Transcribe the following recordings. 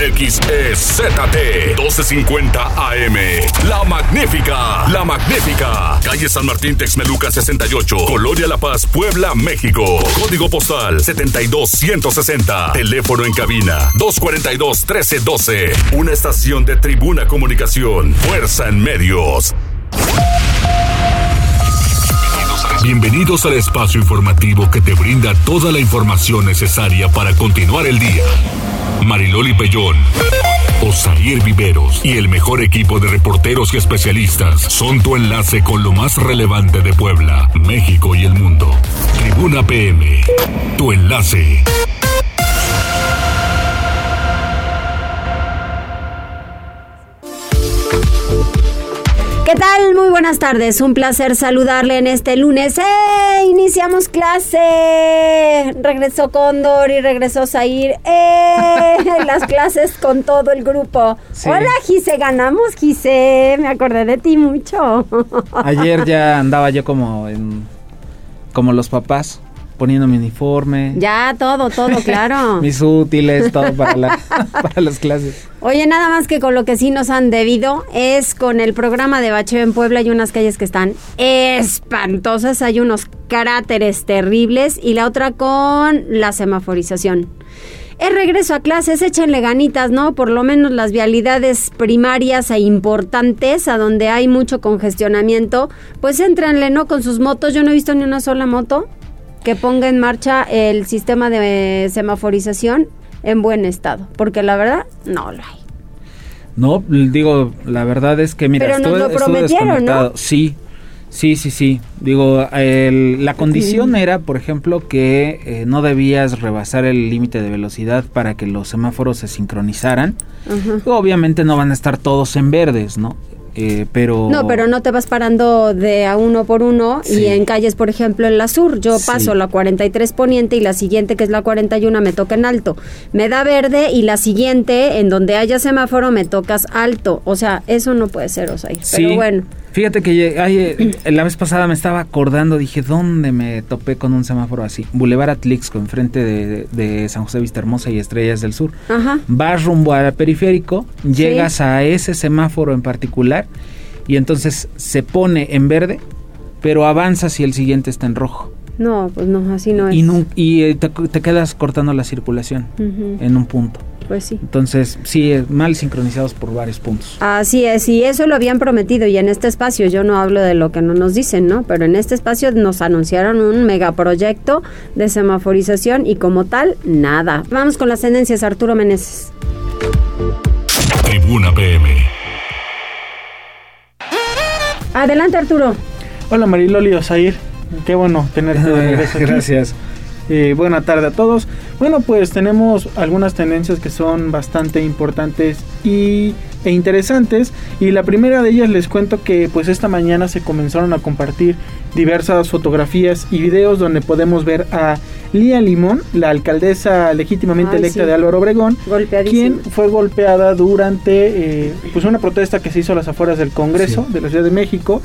XEZT 1250 AM. La Magnífica, La Magnífica. Calle San Martín Texmeluca 68, Colonia La Paz, Puebla, México. Código postal 72160. Teléfono en cabina 242 1312. Una estación de Tribuna Comunicación. Fuerza en medios. Bienvenidos al espacio informativo que te brinda toda la información necesaria para continuar el día. Mariloli Pellón, Osair Viveros y el mejor equipo de reporteros y especialistas son tu enlace con lo más relevante de Puebla, México y el mundo. Tribuna PM, tu enlace. ¿Qué tal? Muy buenas tardes. Un placer saludarle en este lunes. ¡Eh! Iniciamos clase. Regresó Cóndor y regresó Zair. ¡Eh! Las clases con todo el grupo. Hola, Gise. Ganamos, Gise. Me acordé de ti mucho. Ayer ya andaba yo como en. Como los papás poniendo mi uniforme. Ya, todo, todo, claro. Mis útiles, todo para, la, para las clases. Oye, nada más que con lo que sí nos han debido es con el programa de bacheo en Puebla. Hay unas calles que están espantosas, hay unos cráteres terribles y la otra con la semaforización. Es regreso a clases, échenle ganitas, ¿no? Por lo menos las vialidades primarias e importantes, a donde hay mucho congestionamiento, pues entrenle, ¿no? Con sus motos. Yo no he visto ni una sola moto que ponga en marcha el sistema de semaforización en buen estado, porque la verdad no lo hay. No, digo, la verdad es que mira, Pero nos lo prometieron, ¿no? Sí, sí, sí, sí. Digo, el, la condición era, por ejemplo, que eh, no debías rebasar el límite de velocidad para que los semáforos se sincronizaran. Obviamente no van a estar todos en verdes, ¿no? Eh, pero... No, pero no te vas parando de a uno por uno y en calles, por ejemplo, en la sur, yo paso la 43 poniente y la siguiente, que es la 41, me toca en alto. Me da verde y la siguiente, en donde haya semáforo, me tocas alto. O sea, eso no puede ser, o sea, pero bueno. Fíjate que eh, la vez pasada me estaba acordando, dije, ¿dónde me topé con un semáforo así? Boulevard Atlixco, enfrente de, de, San José Vista Hermosa y Estrellas del Sur. Ajá. Vas rumbo al periférico, llegas a ese semáforo en particular y entonces se pone en verde, pero avanza si el siguiente está en rojo. No, pues no, así no es. Y, y eh, te, quedas cortando la circulación en un punto. Pues sí. Entonces, sí, mal sincronizados por varios puntos. Así es, y eso lo habían prometido y en este espacio, yo no hablo de lo que no nos dicen, ¿no? Pero en este espacio nos anunciaron un megaproyecto de semaforización y como tal, nada. Vamos con las tendencias, Arturo Meneses. Tribuna PM. Adelante, Arturo. Hola, Mariloli Osair. Qué bueno tenerte de regreso aquí. Eh, buena tarde a todos. Bueno, pues tenemos algunas tendencias que son bastante importantes y, e interesantes. Y la primera de ellas les cuento que pues esta mañana se comenzaron a compartir diversas fotografías y videos donde podemos ver a Lía Limón, la alcaldesa legítimamente electa de Álvaro Obregón, quien fue golpeada durante eh, pues una protesta que se hizo a las afueras del Congreso de la Ciudad de México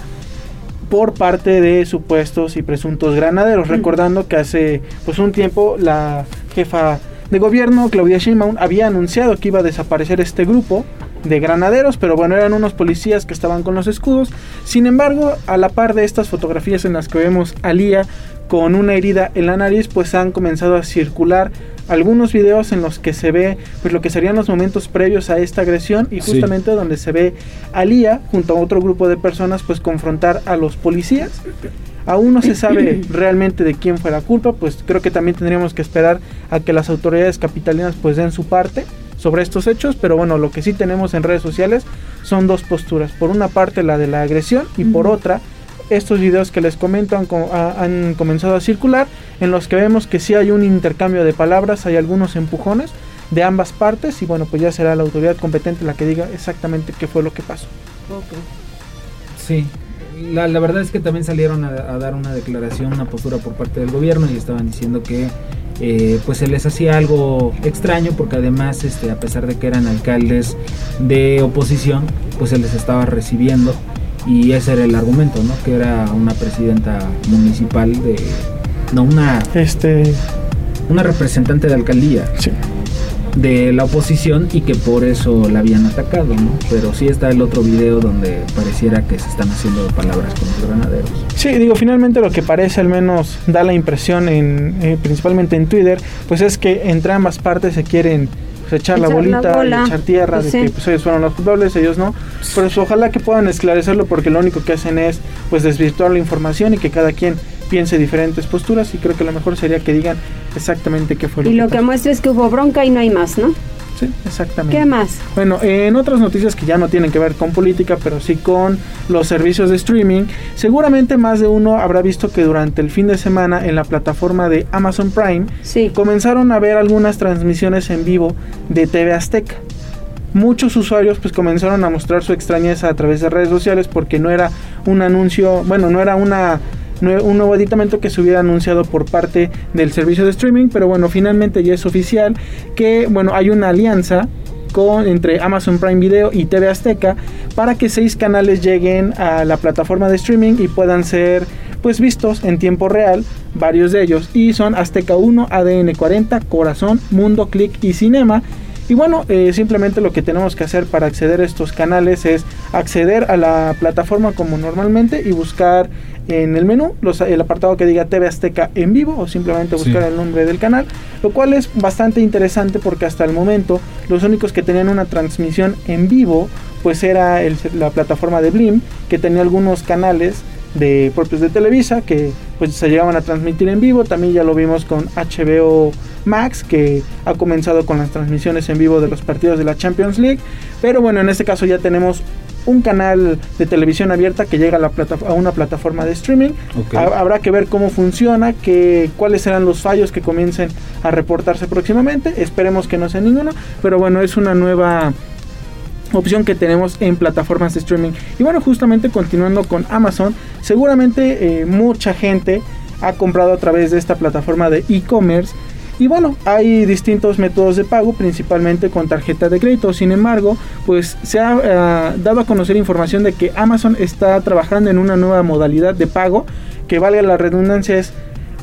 por parte de supuestos y presuntos granaderos. Recordando que hace pues un tiempo la jefa de gobierno, Claudia Sheinbaum, había anunciado que iba a desaparecer este grupo de granaderos, pero bueno, eran unos policías que estaban con los escudos. Sin embargo, a la par de estas fotografías en las que vemos a Lía con una herida en la nariz, pues han comenzado a circular algunos videos en los que se ve pues lo que serían los momentos previos a esta agresión y justamente donde se ve a Lía junto a otro grupo de personas pues confrontar a los policías. Aún no se sabe realmente de quién fue la culpa, pues creo que también tendríamos que esperar a que las autoridades capitalinas pues den su parte sobre estos hechos, pero bueno, lo que sí tenemos en redes sociales son dos posturas. Por una parte la de la agresión y por otra estos videos que les comento han, comenzado a circular en los que vemos que sí hay un intercambio de palabras, hay algunos empujones de ambas partes y bueno, pues ya será la autoridad competente la que diga exactamente qué fue lo que pasó. Sí, la, verdad es que también salieron a, dar una declaración, una postura por parte del gobierno y estaban diciendo que eh, pues se les hacía algo extraño porque además este, a pesar de que eran alcaldes de oposición, pues se les estaba recibiendo y ese era el argumento, ¿no? Que era una presidenta municipal de... No, una... Este... Una representante de alcaldía. Sí. de la oposición y que por eso la habían atacado, ¿no? Pero sí está el otro video donde pareciera que se están haciendo palabras con los granaderos. Sí, digo, finalmente lo que parece al menos da la impresión, en, eh, principalmente en Twitter, pues es que entre ambas partes se quieren pues, echar, la bolita, echar tierra, pues de que pues, ellos fueron los culpables, ellos no. Pero ojalá que puedan esclarecerlo porque lo único que hacen es pues desvirtuar la información y que cada quien piense diferentes posturas y creo que lo mejor sería que digan exactamente qué fue lo y lo que muestra es que hubo bronca y no hay más, ¿no? Sí, exactamente. ¿Qué más? Bueno, en otras noticias que ya no tienen que ver con política, pero sí con los servicios de streaming, seguramente más de uno habrá visto que durante el fin de semana en la plataforma de Amazon Prime comenzaron a ver algunas transmisiones en vivo de TV Azteca muchos usuarios pues comenzaron a mostrar su extrañeza a través de redes sociales porque no era un anuncio, bueno, no era una un nuevo aditamento que se hubiera anunciado por parte del servicio de streaming, pero bueno, finalmente ya es oficial que bueno, hay una alianza con, entre Amazon Prime Video y TV Azteca para que seis canales lleguen a la plataforma de streaming y puedan ser pues vistos en tiempo real, varios de ellos, y son Azteca 1, ADN 40, Corazón, Mundo, Click y Cinema. Y bueno, eh, simplemente lo que tenemos que hacer para acceder a estos canales es acceder a la plataforma como normalmente y buscar en el menú el apartado que diga TV Azteca en vivo o simplemente buscar el nombre del canal, lo cual es bastante interesante porque hasta el momento los únicos que tenían una transmisión en vivo pues era la plataforma de Blim que tenía algunos canales de propios de Televisa que pues se llegaban a transmitir en vivo, también ya lo vimos con HBO Max que ha comenzado con las transmisiones en vivo de los partidos de la Champions League, pero bueno, en este caso ya tenemos un canal de televisión abierta que llega a, la a una plataforma de streaming. Habrá que ver cómo funciona, que, cuáles serán los fallos que comiencen a reportarse próximamente. Esperemos que no sea ninguno, pero bueno, es una nueva opción que tenemos en plataformas de streaming. Y bueno, justamente continuando con Amazon, seguramente eh, mucha gente ha comprado a través de esta plataforma de e-commerce y bueno, hay distintos métodos de pago, principalmente con tarjeta de crédito. Sin embargo, pues se ha eh, dado a conocer información de que Amazon está trabajando en una nueva modalidad de pago que valga la redundancia es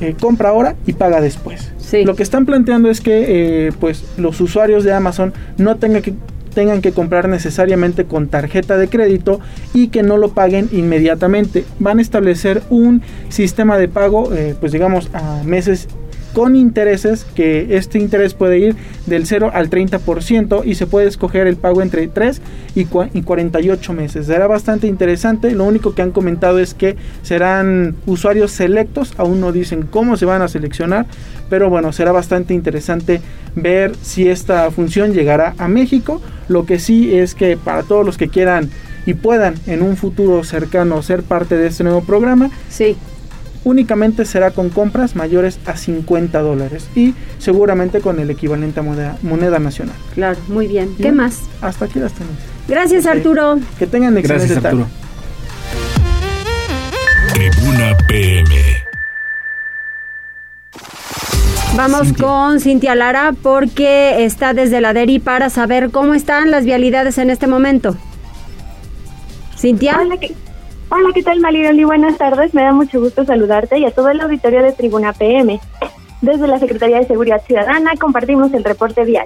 eh, compra ahora y paga después. Lo que están planteando es que eh, pues los usuarios de Amazon no tengan que tengan que comprar necesariamente con tarjeta de crédito y que no lo paguen inmediatamente. Van a establecer un sistema de pago, pues digamos, a meses con intereses, que este interés puede ir del 0 al 30% y se puede escoger el pago entre 3 y, 48 meses. Será bastante interesante, lo único que han comentado es que serán usuarios selectos, aún no dicen cómo se van a seleccionar, pero bueno, será bastante interesante ver si esta función llegará a México. Lo que sí es que para todos los que quieran y puedan en un futuro cercano ser parte de este nuevo programa, sí únicamente será con compras mayores a 50 dólares y seguramente con el equivalente a moneda, nacional. Claro, muy bien. ¿Qué más? Hasta aquí las tenemos. Gracias Arturo. Que tengan excelente Gracias, Arturo. Tribuna PM. Vamos con Cintia Lara porque está desde la DERI para saber cómo están las vialidades en este momento. Cintia. Hola, Hola, ¿qué tal Mariloli? Buenas tardes, me da mucho gusto saludarte y a todo el auditorio de Tribuna PM. Desde la Secretaría de Seguridad Ciudadana compartimos el reporte vial.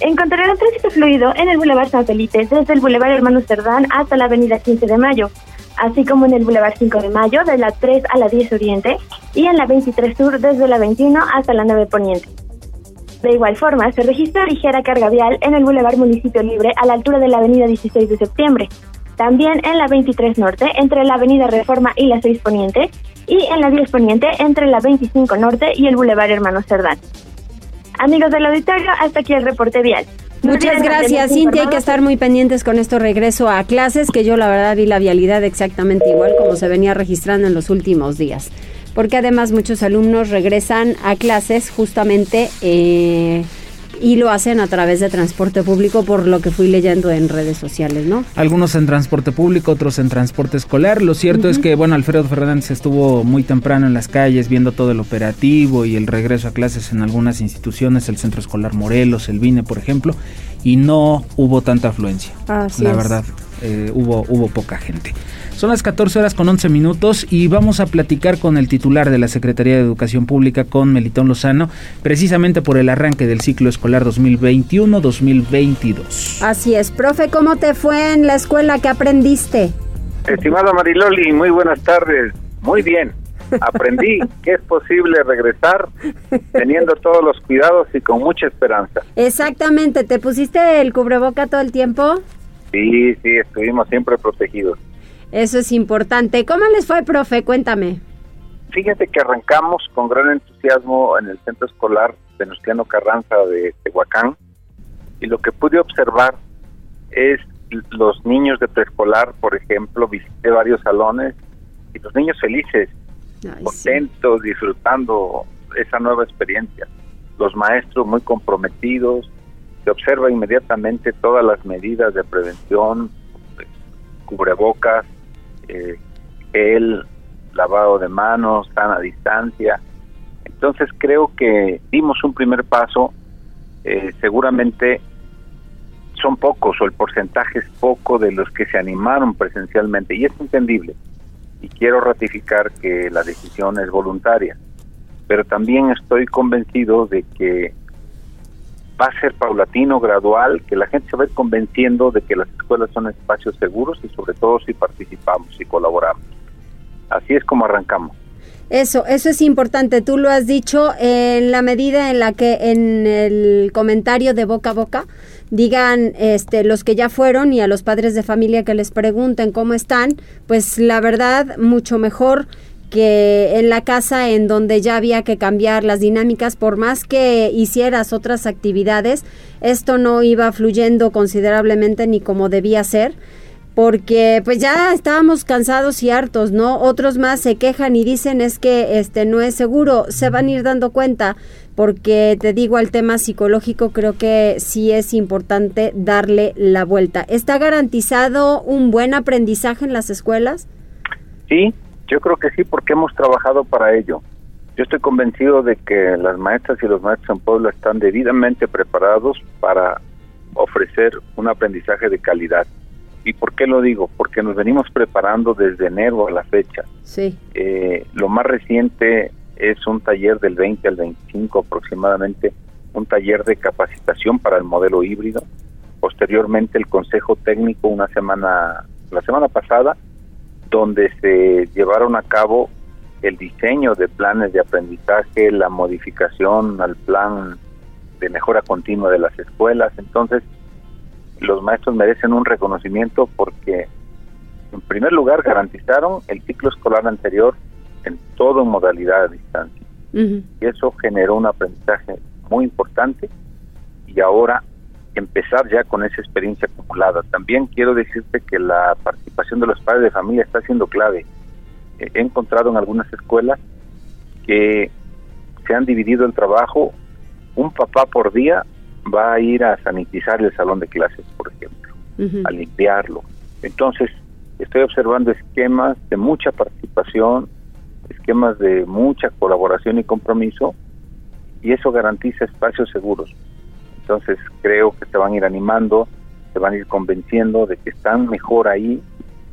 Encontrarán tránsito fluido en el Boulevard San Felipe, desde el Boulevard Hermano Cerdán hasta la Avenida 15 de Mayo, así como en el Boulevard 5 de Mayo, de la 3 a la 10 Oriente, y en la 23 Sur, desde la 21 hasta la 9 Poniente. De igual forma, se registra ligera carga vial en el Boulevard Municipio Libre a la altura de la Avenida 16 de Septiembre, también en la 23 Norte, entre la Avenida Reforma y la 6 Poniente, y en la 10 Poniente, entre la 25 Norte y el Boulevard Hermano Cerdán. Amigos del auditorio, hasta aquí el reporte vial. Muchas gracias, Cintia. Hay que estar muy pendientes con esto regreso a clases, que yo la verdad vi la vialidad exactamente igual como se venía registrando en los últimos días. Porque además muchos alumnos regresan a clases justamente eh, y lo hacen a través de transporte público por lo que fui leyendo en redes sociales, ¿no? Algunos en transporte público, otros en transporte escolar. Lo cierto es que, bueno, Alfredo Fernández estuvo muy temprano en las calles viendo todo el operativo y el regreso a clases en algunas instituciones, el Centro Escolar Morelos, el VINE, por ejemplo, y no hubo tanta afluencia, la verdad. eh, hubo, hubo poca gente. Son las 14 horas con 11 minutos y vamos a platicar con el titular de la Secretaría de Educación Pública, con Melitón Lozano, precisamente por el arranque del ciclo escolar 2021-2022. Así es, profe, ¿cómo te fue en la escuela? ¿Qué aprendiste? Estimada Mariloli, muy buenas tardes. Muy bien. Aprendí que es posible regresar teniendo todos los cuidados y con mucha esperanza. Exactamente, ¿te pusiste el cubreboca todo el tiempo? Sí, sí, estuvimos siempre protegidos. Eso es importante. ¿Cómo les fue, profe? Cuéntame. Fíjate que arrancamos con gran entusiasmo en el centro escolar Venustiano Carranza de Tehuacán y lo que pude observar es los niños de preescolar, por ejemplo, visité varios salones y los niños felices, contentos, disfrutando esa nueva experiencia. Los maestros muy comprometidos, se observa inmediatamente todas las medidas de prevención, cubrebocas, eh, el lavado de manos, sana distancia. Entonces creo que dimos un primer paso, eh, seguramente son pocos o el porcentaje es poco de los que se animaron presencialmente y es entendible. Y quiero ratificar que la decisión es voluntaria, pero también estoy convencido de que va a ser paulatino, gradual, que la gente se va a ir convenciendo de que las escuelas son espacios seguros y sobre todo si participamos y colaboramos. Así es como arrancamos. Eso, eso es importante. Tú lo has dicho en la medida en la que en el comentario de boca a boca digan este los que ya fueron y a los padres de familia que les pregunten cómo están, pues la verdad mucho mejor que en la casa en donde ya había que cambiar las dinámicas, por más que hicieras otras actividades, esto no iba fluyendo considerablemente ni como debía ser porque pues ya estábamos cansados y hartos, ¿no? Otros más se quejan y dicen es que este no es seguro, se van a ir dando cuenta porque te digo al tema psicológico creo que sí es importante darle la vuelta. ¿Está garantizado un buen aprendizaje en las escuelas? Sí, yo creo que sí, porque hemos trabajado para ello. Yo estoy convencido de que las maestras y los maestros en Puebla están debidamente preparados para ofrecer un aprendizaje de calidad. ¿Y por qué lo digo? Porque nos venimos preparando desde enero a la fecha. Sí. Eh, lo más reciente es un taller del 20 al 25 aproximadamente, un taller de capacitación para el modelo híbrido. Posteriormente el Consejo Técnico una semana, la semana pasada, donde se llevaron a cabo el diseño de planes de aprendizaje, la modificación al plan de mejora continua de las escuelas. Entonces, los maestros merecen un reconocimiento porque, en primer lugar, garantizaron el ciclo escolar anterior en todo modalidad de distancia. Y eso generó un aprendizaje muy importante y ahora empezar ya con esa experiencia acumulada. También quiero decirte que la participación de los padres de familia está siendo clave. Eh, he encontrado en algunas escuelas que se han dividido el trabajo, un papá por día va a ir a sanitizar el salón de clases, por ejemplo, a limpiarlo. Entonces, estoy observando esquemas de mucha participación, esquemas de mucha colaboración y compromiso, y eso garantiza espacios seguros. Entonces creo que se van a ir animando, se van a ir convenciendo de que están mejor ahí,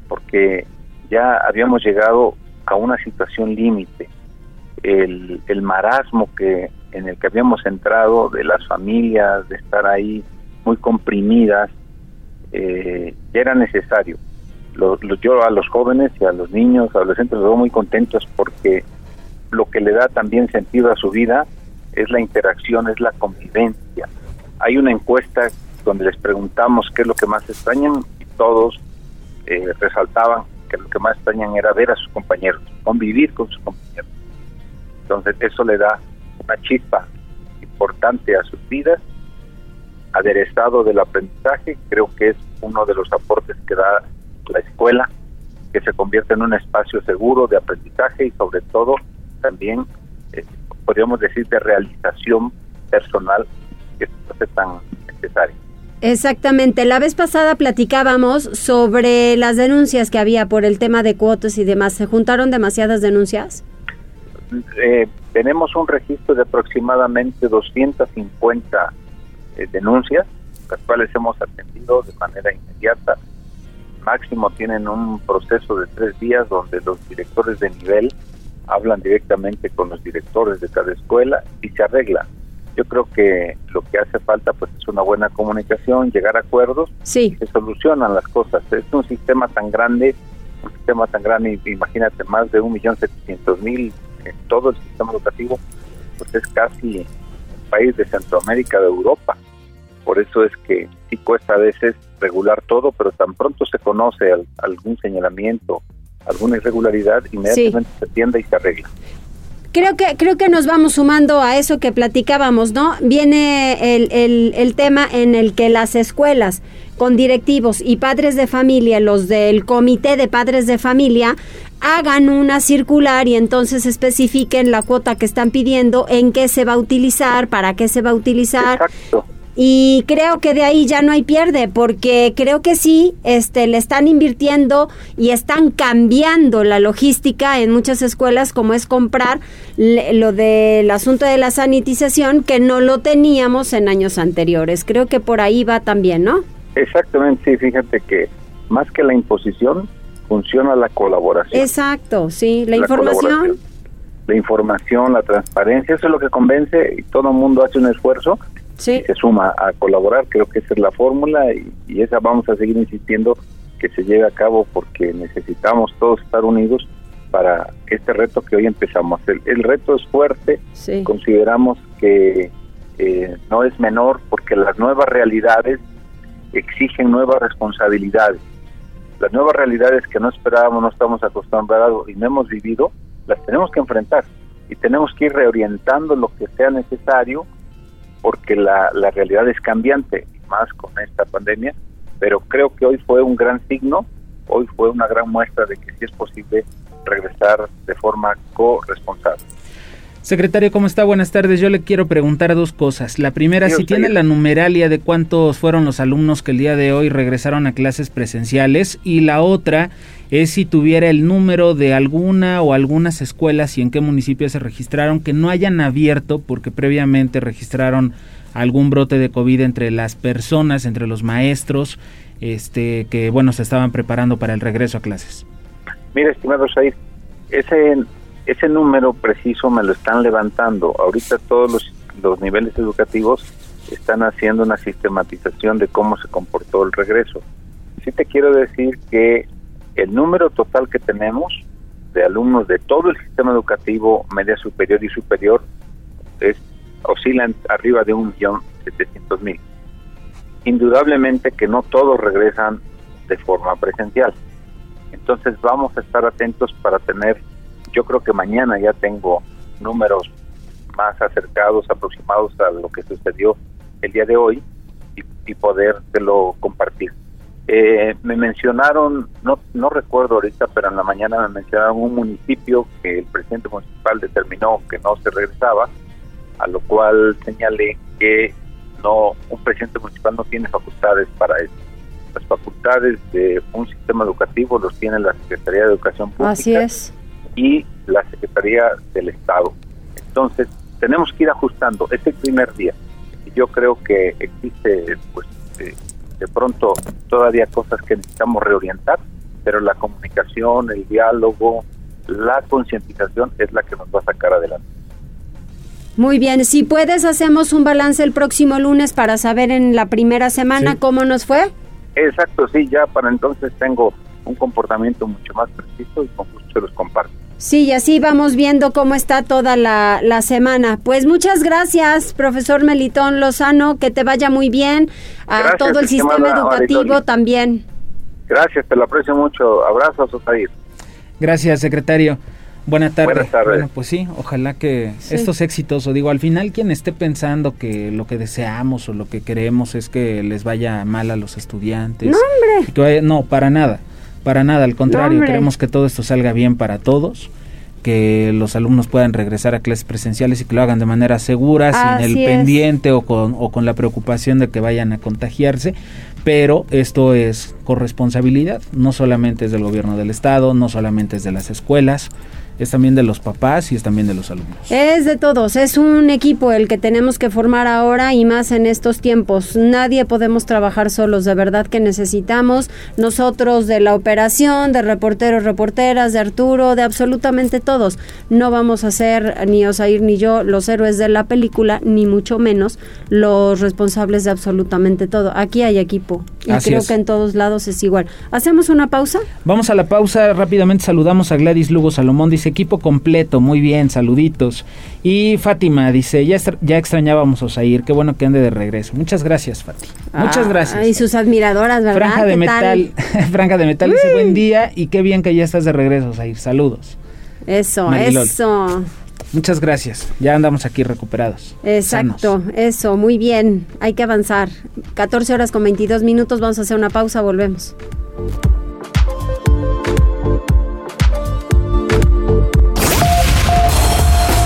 porque ya habíamos llegado a una situación límite. El, el marasmo que en el que habíamos entrado de las familias, de estar ahí muy comprimidas, eh, ya era necesario. yo a los jóvenes y a los niños, adolescentes, los veo muy contentos porque lo que le da también sentido a su vida es la interacción, es la convivencia hay una encuesta donde les preguntamos qué es lo que más extrañan y todos eh, resaltaban que lo que más extrañan era ver a sus compañeros, convivir con sus compañeros. Entonces eso le da una chispa importante a sus vidas, aderezado del aprendizaje, creo que es uno de los aportes que da la escuela, que se convierte en un espacio seguro de aprendizaje y sobre todo también, eh, podríamos decir, de realización personal que tan necesario. Exactamente. La vez pasada platicábamos sobre las denuncias que había por el tema de cuotas y demás. ¿Se juntaron demasiadas denuncias? Eh, tenemos un registro de aproximadamente 250 eh, denuncias, las cuales hemos atendido de manera inmediata. máximo tienen un proceso de tres días donde los directores de nivel hablan directamente con los directores de cada escuela y se arregla. Yo creo que lo que hace falta pues es una buena comunicación, llegar a acuerdos sí. se solucionan las cosas. Es un sistema tan grande, un sistema tan grande, imagínate, más de un millón setecientos mil en todo el sistema educativo, pues es casi un país de Centroamérica, de Europa. Por eso es que sí cuesta a veces regular todo, pero tan pronto se conoce algún señalamiento, alguna irregularidad, inmediatamente se atiende y se arregla. Creo que, creo que nos vamos sumando a eso que platicábamos, ¿no? Viene el, el, el tema en el que las escuelas con directivos y padres de familia, los del comité de padres de familia, hagan una circular y entonces especifiquen la cuota que están pidiendo, en qué se va a utilizar, para qué se va a utilizar. Exacto. Y creo que de ahí ya no hay pierde, porque creo que sí, este, le están invirtiendo y están cambiando la logística en muchas escuelas, como es comprar lo del asunto de la sanitización, que no lo teníamos en años anteriores. Creo que por ahí va también, ¿no? Exactamente, sí, fíjate que más que la imposición, funciona la colaboración. Exacto, sí, la, información. La información, la transparencia, eso es lo que convence y todo el mundo hace un esfuerzo se suma a colaborar. Creo que esa es la fórmula y, esa vamos a seguir insistiendo que se lleve a cabo porque necesitamos todos estar unidos para este reto que hoy empezamos. El, el reto es fuerte, consideramos que eh, no es menor porque las nuevas realidades exigen nuevas responsabilidades. Las nuevas realidades que no esperábamos, no estamos acostumbrados y no hemos vivido, las tenemos que enfrentar y tenemos que ir reorientando lo que sea necesario porque la, la realidad es cambiante, más con esta pandemia, pero creo que hoy fue un gran signo, hoy fue una gran muestra de que sí es posible regresar de forma corresponsable. Secretario, ¿cómo está? Buenas tardes. Yo le quiero preguntar dos cosas. La primera, si tiene la numeralia de cuántos fueron los alumnos que el día de hoy regresaron a clases presenciales. Y la otra es si tuviera el número de alguna o algunas escuelas y en qué municipios se registraron que no hayan abierto porque previamente registraron algún brote de COVID entre las personas, entre los maestros, este, que bueno, se estaban preparando para el regreso a clases. Mira, estimado Said, ese ese número preciso me lo están levantando. Ahorita todos los, los niveles educativos están haciendo una sistematización de cómo se comportó el regreso. Sí te quiero decir que el número total que tenemos de alumnos de todo el sistema educativo, media superior y superior, es oscilan arriba de un millón setecientos mil. Indudablemente que no todos regresan de forma presencial. Entonces vamos a estar atentos para tener yo creo que mañana ya tengo números más acercados, aproximados a lo que sucedió el día de hoy y, y podértelo compartir. Eh, me mencionaron, no, no recuerdo ahorita, pero en la mañana me mencionaron un municipio que el presidente municipal determinó que no se regresaba, a lo cual señalé que no, un presidente municipal no tiene facultades para eso. Las facultades de un sistema educativo los tiene la Secretaría de Educación Pública. Así es y la Secretaría del Estado. Entonces, tenemos que ir ajustando. Es el primer día. Yo creo que existe, pues, de, pronto todavía cosas que necesitamos reorientar, pero la comunicación, el diálogo, la concientización es la que nos va a sacar adelante. Muy bien, si puedes hacemos un balance el próximo lunes para saber en la primera semana cómo nos fue. Exacto, sí, ya para entonces tengo un comportamiento mucho más preciso y con gusto se los comparto. Sí, y así vamos viendo cómo está toda la, la, semana. Pues muchas gracias, profesor Melitón Lozano, que te vaya muy bien a todo el sistema educativo también. Gracias, te lo aprecio mucho. Abrazos, Osair. Gracias, secretario. Buenas tardes. Buenas tardes. Bueno, pues sí, ojalá que estos éxitos, o digo, al final quien esté pensando que lo que deseamos o lo que queremos es que les vaya mal a los estudiantes. No, hombre. no, para nada para nada, al contrario, queremos que todo esto salga bien para todos, que los alumnos puedan regresar a clases presenciales y que lo hagan de manera segura, sin el pendiente o con, o con la preocupación de que vayan a contagiarse, pero esto es corresponsabilidad, no solamente es del gobierno del estado, no solamente es de las escuelas, es también de los papás y es también de los alumnos. Es de todos, es un equipo el que tenemos que formar ahora y más en estos tiempos. Nadie podemos trabajar solos, de verdad que necesitamos nosotros de la operación, de reporteros, reporteras, de Arturo, de absolutamente todos. No vamos a ser ni Osair ni yo los héroes de la película, ni mucho menos los responsables de absolutamente todo. Aquí hay equipo y creo que en todos lados es igual. ¿Hacemos una pausa? Vamos a la pausa, rápidamente saludamos a Gladys Lugo Salomón, dice equipo completo, muy bien, saluditos. Y Fátima dice, ya, ya extrañábamos a Osair, qué bueno que ande de regreso. Muchas gracias, Fati. Muchas gracias. Y sus admiradoras, ¿verdad? Franja de metal, Franja de metal dice, buen día y qué bien que ya estás de regreso, Osair. Saludos. Eso, eso. Muchas gracias. Ya andamos aquí recuperados. Exacto, eso, muy bien. Hay que avanzar. 14 horas con 22 minutos, vamos a hacer una pausa, volvemos.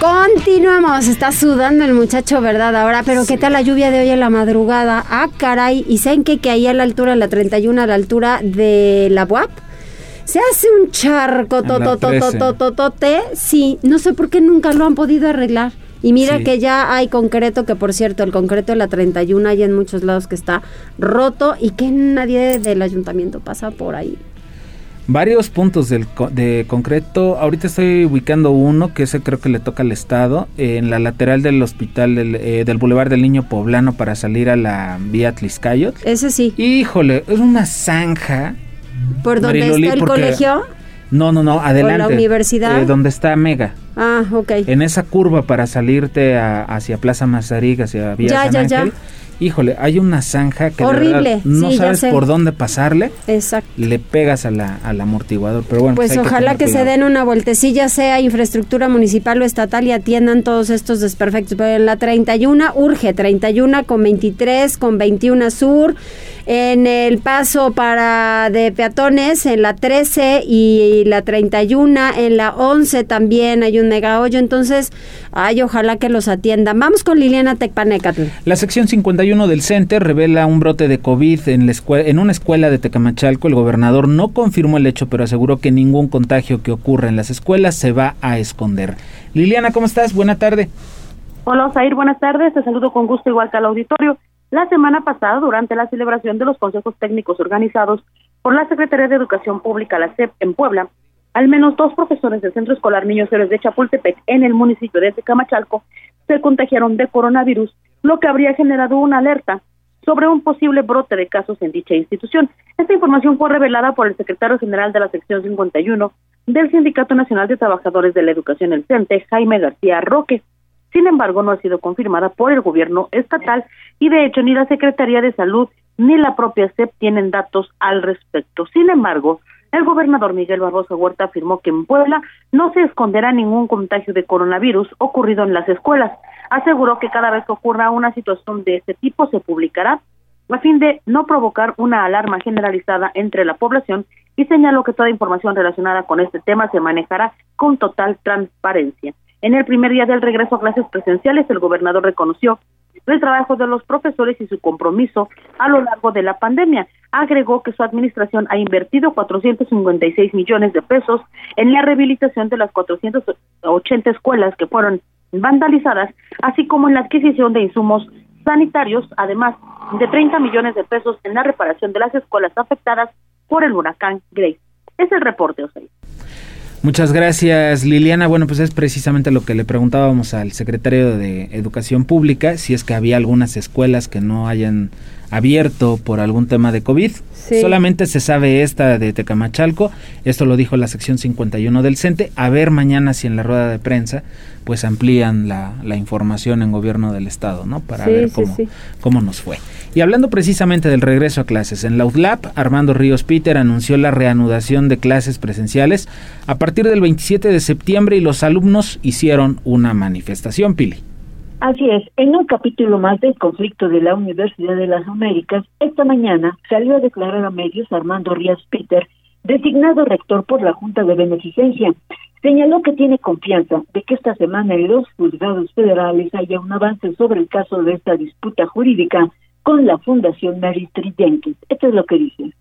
Continuamos, está sudando el muchacho, ¿verdad? Ahora, pero ¿qué tal la lluvia de hoy en la madrugada? Ah, caray, ¿y saben qué? Que ahí a la altura, la 31, a la altura de la UAP, se hace un charco totototototote. Sí, no sé por qué nunca lo han podido arreglar. Y mira que ya hay concreto, que por cierto, el concreto de la 31 hay en muchos lados que está roto y que nadie del ayuntamiento pasa por ahí varios puntos del, de concreto. Ahorita estoy ubicando uno que ese creo que le toca al Estado, en la lateral del hospital del, eh, del Boulevard del Niño Poblano para salir a la vía Tliscayot. Ese sí. Híjole, es una zanja. ¿Por donde está el colegio? No, no, no, adelante. ¿O la universidad? Eh, donde está Mega. Ah, ok. En esa curva para salirte hacia Plaza Mazarik, hacia Vía ya, ya, Ya híjole, hay una zanja que Horrible. no sabes por dónde pasarle. Exacto. Le pegas a la, al amortiguador, pero bueno. Pues, pues ojalá que, se den una vueltecilla, sea infraestructura municipal o estatal y atiendan todos estos desperfectos. Pero en la 31 urge, 31 con 23, con 21 sur, en el paso para de peatones, en la 13 y la 31, en la 11 también hay un mega hoyo, entonces, ay, ojalá que los atiendan. Vamos con Liliana Tecpanecatl. La sección 51 uno del CENTE revela un brote de COVID en, la en una escuela de Tecamachalco. El gobernador no confirmó el hecho, pero aseguró que ningún contagio que ocurra en las escuelas se va a esconder. Liliana, ¿cómo estás? Buena tarde. Hola, Zair, buenas tardes. Te saludo con gusto igual que al auditorio. La semana pasada, durante la celebración de los consejos técnicos organizados por la Secretaría de Educación Pública, la SEP, en Puebla, al menos dos profesores del Centro Escolar Niños Héroes de Chapultepec, en el municipio de Tecamachalco, se contagiaron de coronavirus lo que habría generado una alerta sobre un posible brote de casos en dicha institución. Esta información fue revelada por el secretario general de la sección 51 del Sindicato Nacional de Trabajadores de la Educación, el CENTE, Jaime García Roque. Sin embargo, no ha sido confirmada por el gobierno estatal y de hecho ni la Secretaría de Salud ni la propia CEP tienen datos al respecto. Sin embargo, el gobernador Miguel Barroso Huerta afirmó que en Puebla no se esconderá ningún contagio de coronavirus ocurrido en las escuelas. Aseguró que cada vez que ocurra una situación de este tipo se publicará a fin de no provocar una alarma generalizada entre la población y señaló que toda información relacionada con este tema se manejará con total transparencia. En el primer día del regreso a clases presenciales, el gobernador reconoció el trabajo de los profesores y su compromiso a lo largo de la pandemia. Agregó que su administración ha invertido 456 millones de pesos en la rehabilitación de las 480 escuelas que fueron vandalizadas, así como en la adquisición de insumos sanitarios, además de 30 millones de pesos en la reparación de las escuelas afectadas por el huracán Grace. Es el reporte, Osei. Muchas gracias, Liliana. Bueno, pues es precisamente lo que le preguntábamos al secretario de Educación Pública, si es que había algunas escuelas que no hayan abierto por algún tema de COVID. Solamente se sabe esta de Tecamachalco, esto lo dijo la sección 51 del CENTE. A ver mañana si en la rueda de prensa pues amplían la, la información en gobierno del estado, ¿no? Para ver cómo, cómo nos fue. Y hablando precisamente del regreso a clases, en la UDLAP, Armando Ríos Peter anunció la reanudación de clases presenciales a partir del 27 de septiembre y los alumnos hicieron una manifestación, Pili. Así es, en un capítulo más del conflicto de la Universidad de las Américas, esta mañana salió a declarar a medios Armando Rías Peter, designado rector por la Junta de Beneficencia. Señaló que tiene confianza de que esta semana en los juzgados federales haya un avance sobre el caso de esta disputa jurídica con la Fundación Mary Street Jenkins. Esto es lo que dice.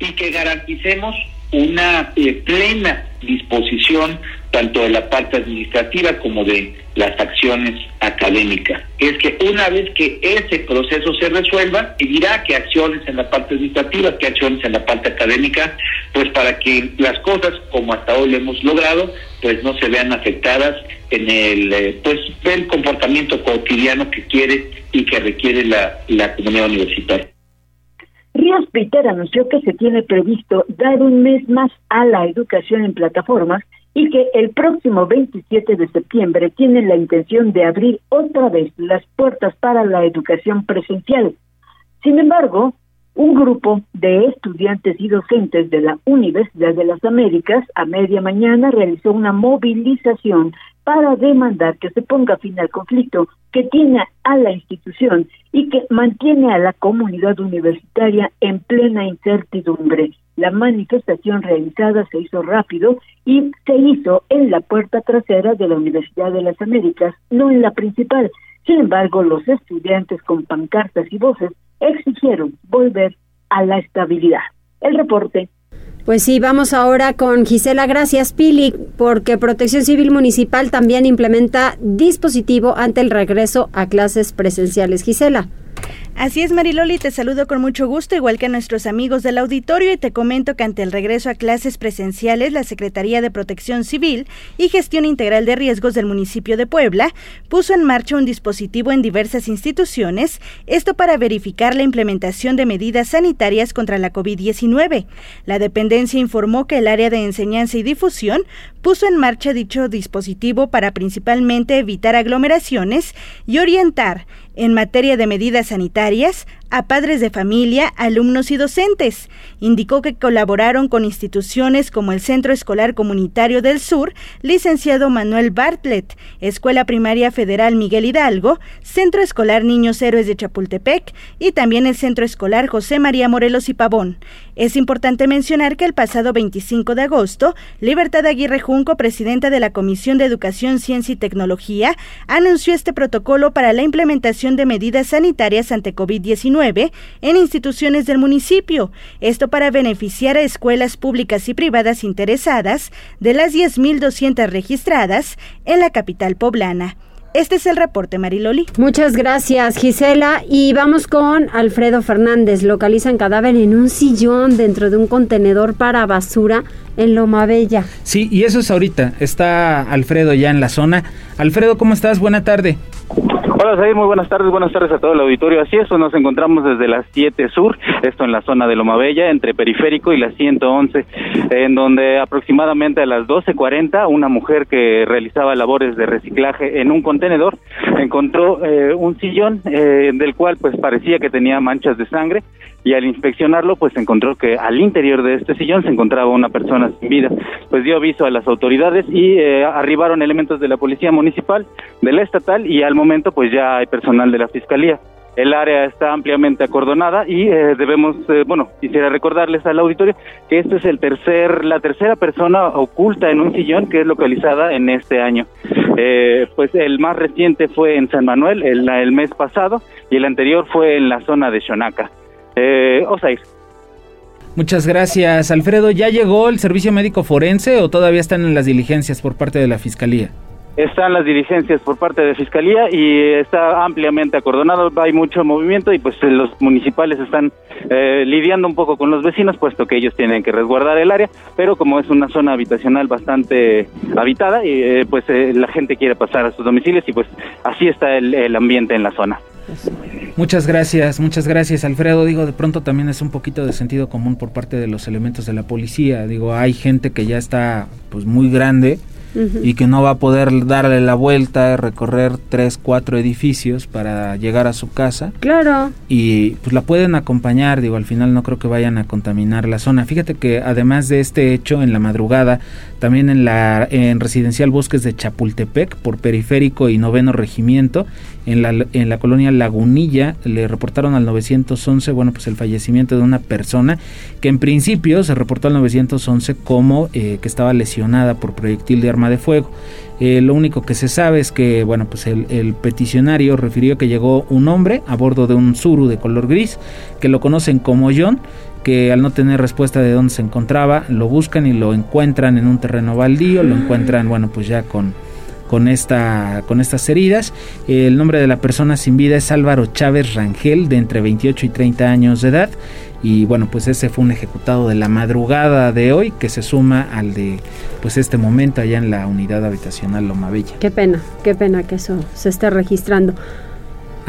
Y que garanticemos una eh, plena disposición tanto de la parte administrativa como de las acciones académicas. Es que una vez que ese proceso se resuelva, dirá qué acciones en la parte administrativa, qué acciones en la parte académica, pues para que las cosas, como hasta hoy lo hemos logrado, pues no se vean afectadas en el, eh, pues, el comportamiento cotidiano que quiere y que requiere la, la comunidad universitaria. Ríos Peter anunció que se tiene previsto dar un mes más a la educación en plataformas y que el próximo 27 de septiembre tienen la intención de abrir otra vez las puertas para la educación presencial. Sin embargo, un grupo de estudiantes y docentes de la Universidad de las Américas a media mañana realizó una movilización para demandar que se ponga fin al conflicto que tiene a la institución y que mantiene a la comunidad universitaria en plena incertidumbre. La manifestación realizada se hizo rápido y se hizo en la puerta trasera de la Universidad de las Américas, no en la principal. Sin embargo, los estudiantes con pancartas y voces exigieron volver a la estabilidad. El reporte pues sí, vamos ahora con Gisela. Gracias, Pili, porque Protección Civil Municipal también implementa dispositivo ante el regreso a clases presenciales. Gisela. Así es, Mariloli, te saludo con mucho gusto, igual que a nuestros amigos del auditorio, y te comento que ante el regreso a clases presenciales, la Secretaría de Protección Civil y Gestión Integral de Riesgos del municipio de Puebla puso en marcha un dispositivo en diversas instituciones, esto para verificar la implementación de medidas sanitarias contra la COVID-19. La dependencia informó que el área de enseñanza y difusión puso en marcha dicho dispositivo para principalmente evitar aglomeraciones y orientar en materia de medidas sanitarias a padres de familia, alumnos y docentes. Indicó que colaboraron con instituciones como el Centro Escolar Comunitario del Sur, licenciado Manuel Bartlett, Escuela Primaria Federal Miguel Hidalgo, Centro Escolar Niños Héroes de Chapultepec y también el Centro Escolar José María Morelos y Pavón. Es importante mencionar que el pasado 25 de agosto, Libertad Aguirre Junco, presidenta de la Comisión de Educación, Ciencia y Tecnología, anunció este protocolo para la implementación de medidas sanitarias ante COVID-19 en instituciones del municipio, esto para beneficiar a escuelas públicas y privadas interesadas de las 10.200 registradas en la capital poblana. Este es el reporte, Mariloli. Muchas gracias, Gisela. Y vamos con Alfredo Fernández. Localizan cadáver en un sillón dentro de un contenedor para basura en Loma Bella. Sí, y eso es ahorita. Está Alfredo ya en la zona. Alfredo, ¿cómo estás? Buena tarde. Hola, Said, muy buenas tardes, buenas tardes a todo el auditorio. Así es, nos encontramos desde las 7 Sur, esto en la zona de Loma Bella, entre Periférico y la 111, en donde aproximadamente a las 12.40 una mujer que realizaba labores de reciclaje en un contenedor encontró eh, un sillón eh, del cual pues parecía que tenía manchas de sangre y al inspeccionarlo pues encontró que al interior de este sillón se encontraba una persona sin vida. Pues dio aviso a las autoridades y eh, arribaron elementos de la policía municipal, de la estatal y al momento pues ya hay personal de la fiscalía. El área está ampliamente acordonada y eh, debemos, eh, bueno, quisiera recordarles al auditorio que este es el tercer, la tercera persona oculta en un sillón que es localizada en este año. pues el más reciente fue en San Manuel el, el mes pasado y el anterior fue en la zona de Xonaca eh, Osair. Muchas gracias, Alfredo. ¿Ya llegó el servicio médico forense o todavía están en las diligencias por parte de la Fiscalía? Están las diligencias por parte de Fiscalía y está ampliamente acordonado, hay mucho movimiento y pues los municipales están eh, lidiando un poco con los vecinos, puesto que ellos tienen que resguardar el área, pero como es una zona habitacional bastante habitada, y, eh, pues eh, la gente quiere pasar a sus domicilios y pues así está el ambiente en la zona. Muchas gracias, muchas gracias Alfredo. Digo, de pronto también es un poquito de sentido común por parte de los elementos de la policía. Digo, hay gente que ya está pues muy grande y que no va a poder darle la vuelta, recorrer tres, cuatro edificios para llegar a su casa. Claro. Y pues la pueden acompañar, digo, al final no creo que vayan a contaminar la zona. Fíjate que además de este hecho, en la madrugada, también en la en Residencial Bosques de Chapultepec, por Periférico y Noveno Regimiento, en la, en la colonia Lagunilla, le reportaron al 911, bueno, pues el fallecimiento de una persona que en principio se reportó al 911 como eh, que estaba lesionada por proyectil de arma de fuego. Eh, lo único que se sabe es que, bueno, pues el, el, peticionario refirió que llegó un hombre a bordo de un Suru de color gris, que lo conocen como John, que al no tener respuesta de dónde se encontraba, lo buscan y lo encuentran en un terreno baldío, lo encuentran, bueno, pues ya con, con, esta, con estas heridas. El nombre de la persona sin vida es Álvaro Chávez Rangel, de entre 28 y 30 años de edad. Y bueno, pues ese fue un ejecutado de la madrugada de hoy que se suma al de pues este momento allá en la unidad habitacional Loma Bella. Qué pena, qué pena que eso se esté registrando.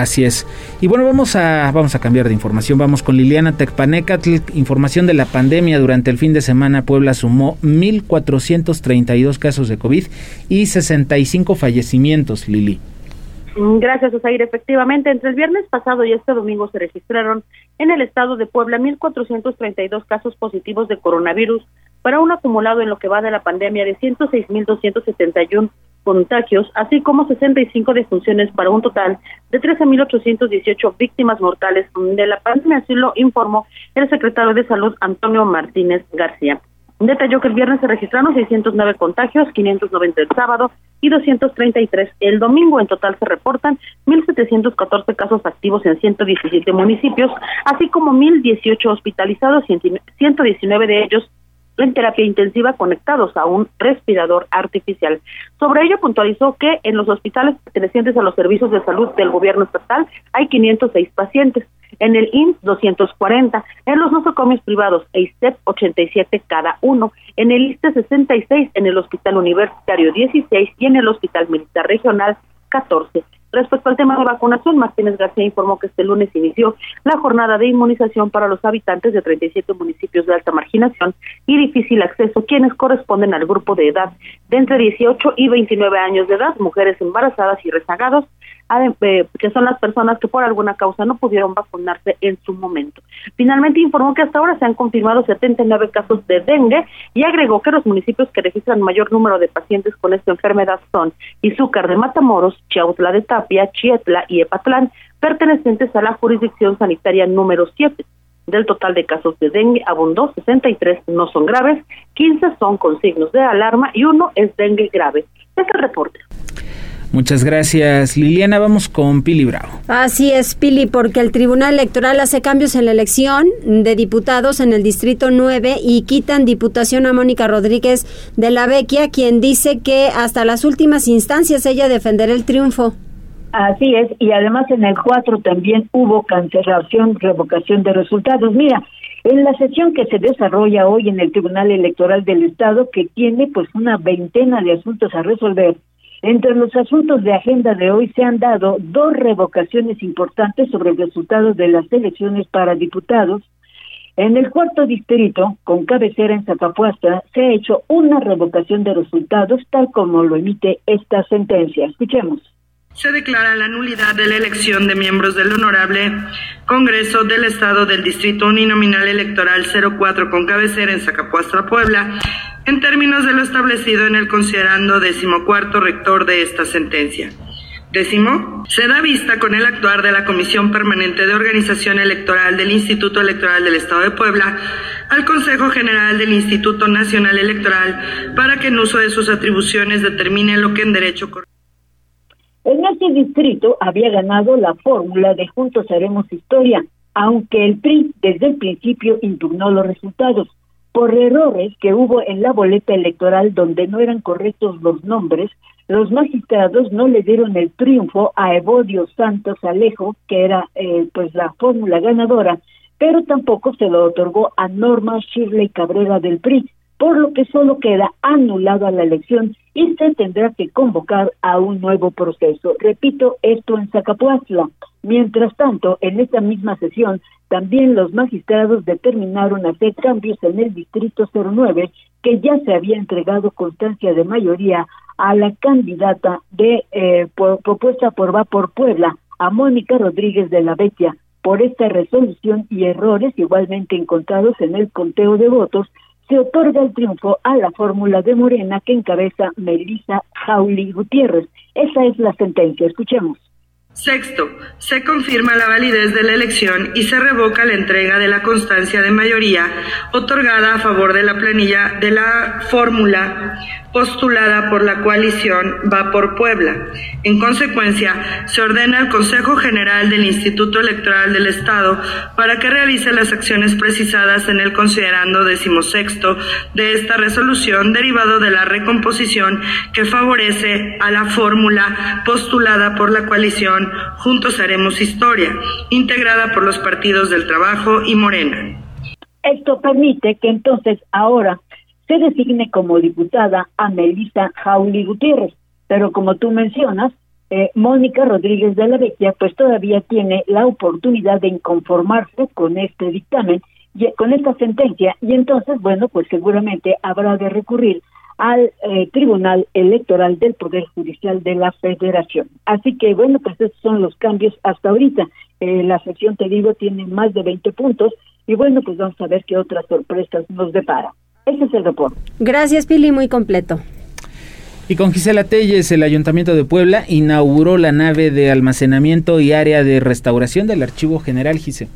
Así es. Y bueno, vamos a, vamos a cambiar de información. Vamos con Liliana Tecpanecatl. Información de la pandemia. Durante el fin de semana, Puebla sumó 1.432 casos de COVID y 65 fallecimientos, Lili. Gracias, Osair. Efectivamente, entre el viernes pasado y este domingo se registraron en el estado de Puebla 1.432 casos positivos de coronavirus para un acumulado en lo que va de la pandemia de 106.271 contagios, así como 65 defunciones para un total de 13.818 víctimas mortales de la pandemia, así lo informó el secretario de Salud Antonio Martínez García. Detalló que el viernes se registraron 609 contagios, 590 el sábado y 233 el domingo. En total se reportan 1.714 casos activos en 117 municipios, así como 1.018 hospitalizados, 119 de ellos en terapia intensiva conectados a un respirador artificial. Sobre ello puntualizó que en los hospitales pertenecientes a los servicios de salud del gobierno estatal hay 506 pacientes, en el INS 240, en los nosocomios privados EISTEP 87 cada uno, en el ISTE 66, en el Hospital Universitario 16 y en el Hospital Militar Regional 14. Respecto al tema de vacunación, Martínez García informó que este lunes inició la jornada de inmunización para los habitantes de 37 municipios de alta marginación y difícil acceso, quienes corresponden al grupo de edad de entre 18 y 29 años de edad, mujeres embarazadas y rezagados, que son las personas que por alguna causa no pudieron vacunarse en su momento. Finalmente informó que hasta ahora se han confirmado 79 casos de dengue y agregó que los municipios que registran mayor número de pacientes con esta enfermedad son Izúcar de Matamoros, Chiautla de Tapia, Chietla y Epatlán, pertenecientes a la jurisdicción sanitaria número 7. Del total de casos de dengue abundó 63 no son graves, 15 son con signos de alarma y uno es dengue grave. Es el reporte. Muchas gracias, Liliana. Vamos con Pili Bravo. Así es, Pili, porque el Tribunal Electoral hace cambios en la elección de diputados en el Distrito 9 y quitan diputación a Mónica Rodríguez de la Vecchia, quien dice que hasta las últimas instancias ella defenderá el triunfo. Así es, y además en el 4 también hubo cancelación, revocación de resultados. Mira, en la sesión que se desarrolla hoy en el Tribunal Electoral del Estado, que tiene pues una veintena de asuntos a resolver, entre los asuntos de agenda de hoy se han dado dos revocaciones importantes sobre el resultado de las elecciones para diputados. En el cuarto distrito, con cabecera en Zacapuasta, se ha hecho una revocación de resultados tal como lo emite esta sentencia. Escuchemos. Se declara la nulidad de la elección de miembros del Honorable Congreso del Estado del Distrito Uninominal Electoral 04 con cabecera en Zacapuastra, Puebla, en términos de lo establecido en el considerando decimocuarto rector de esta sentencia. Décimo, se da vista con el actuar de la Comisión Permanente de Organización Electoral del Instituto Electoral del Estado de Puebla al Consejo General del Instituto Nacional Electoral para que en uso de sus atribuciones determine lo que en derecho En este distrito había ganado la fórmula de Juntos Haremos Historia, aunque el PRI desde el principio impugnó los resultados por errores que hubo en la boleta electoral donde no eran correctos los nombres, los magistrados no le dieron el triunfo a Evodio Santos Alejo, que era eh, pues la fórmula ganadora, pero tampoco se lo otorgó a Norma Shirley Cabrera del PRI, por lo que solo queda anulada la elección y se tendrá que convocar a un nuevo proceso. Repito, esto en Zacapuazla. Mientras tanto, en esta misma sesión, también los magistrados determinaron hacer cambios en el Distrito 09, que ya se había entregado constancia de mayoría a la candidata de eh, propuesta por Va por Puebla, a Mónica Rodríguez de la Vecchia, por esta resolución y errores igualmente encontrados en el conteo de votos, se otorga el triunfo a la fórmula de Morena que encabeza Melissa Jauli Gutiérrez. Esa es la sentencia. Escuchemos. Sexto, se confirma la validez de la elección y se revoca la entrega de la constancia de mayoría otorgada a favor de la planilla de la fórmula postulada por la coalición Va por Puebla. En consecuencia, se ordena al Consejo General del Instituto Electoral del Estado para que realice las acciones precisadas en el considerando decimosexto de esta resolución derivado de la recomposición que favorece a la fórmula postulada por la coalición Juntos Haremos Historia, integrada por los partidos del Trabajo y Morena. Esto permite que entonces ahora se designe como diputada a Melissa Jauli Gutiérrez. Pero como tú mencionas, eh, Mónica Rodríguez de la Vecchia pues todavía tiene la oportunidad de inconformarse con este dictamen, y, con esta sentencia, y entonces, bueno, pues seguramente habrá de recurrir al eh, Tribunal Electoral del Poder Judicial de la Federación. Así que, bueno, pues estos son los cambios hasta ahorita. Eh, la sección, te digo, tiene más de 20 puntos y bueno, pues vamos a ver qué otras sorpresas nos depara. Ese es el reporte. Gracias, Pili, muy completo. Y con Gisela Telles, el Ayuntamiento de Puebla inauguró la nave de almacenamiento y área de restauración del Archivo General Gisela.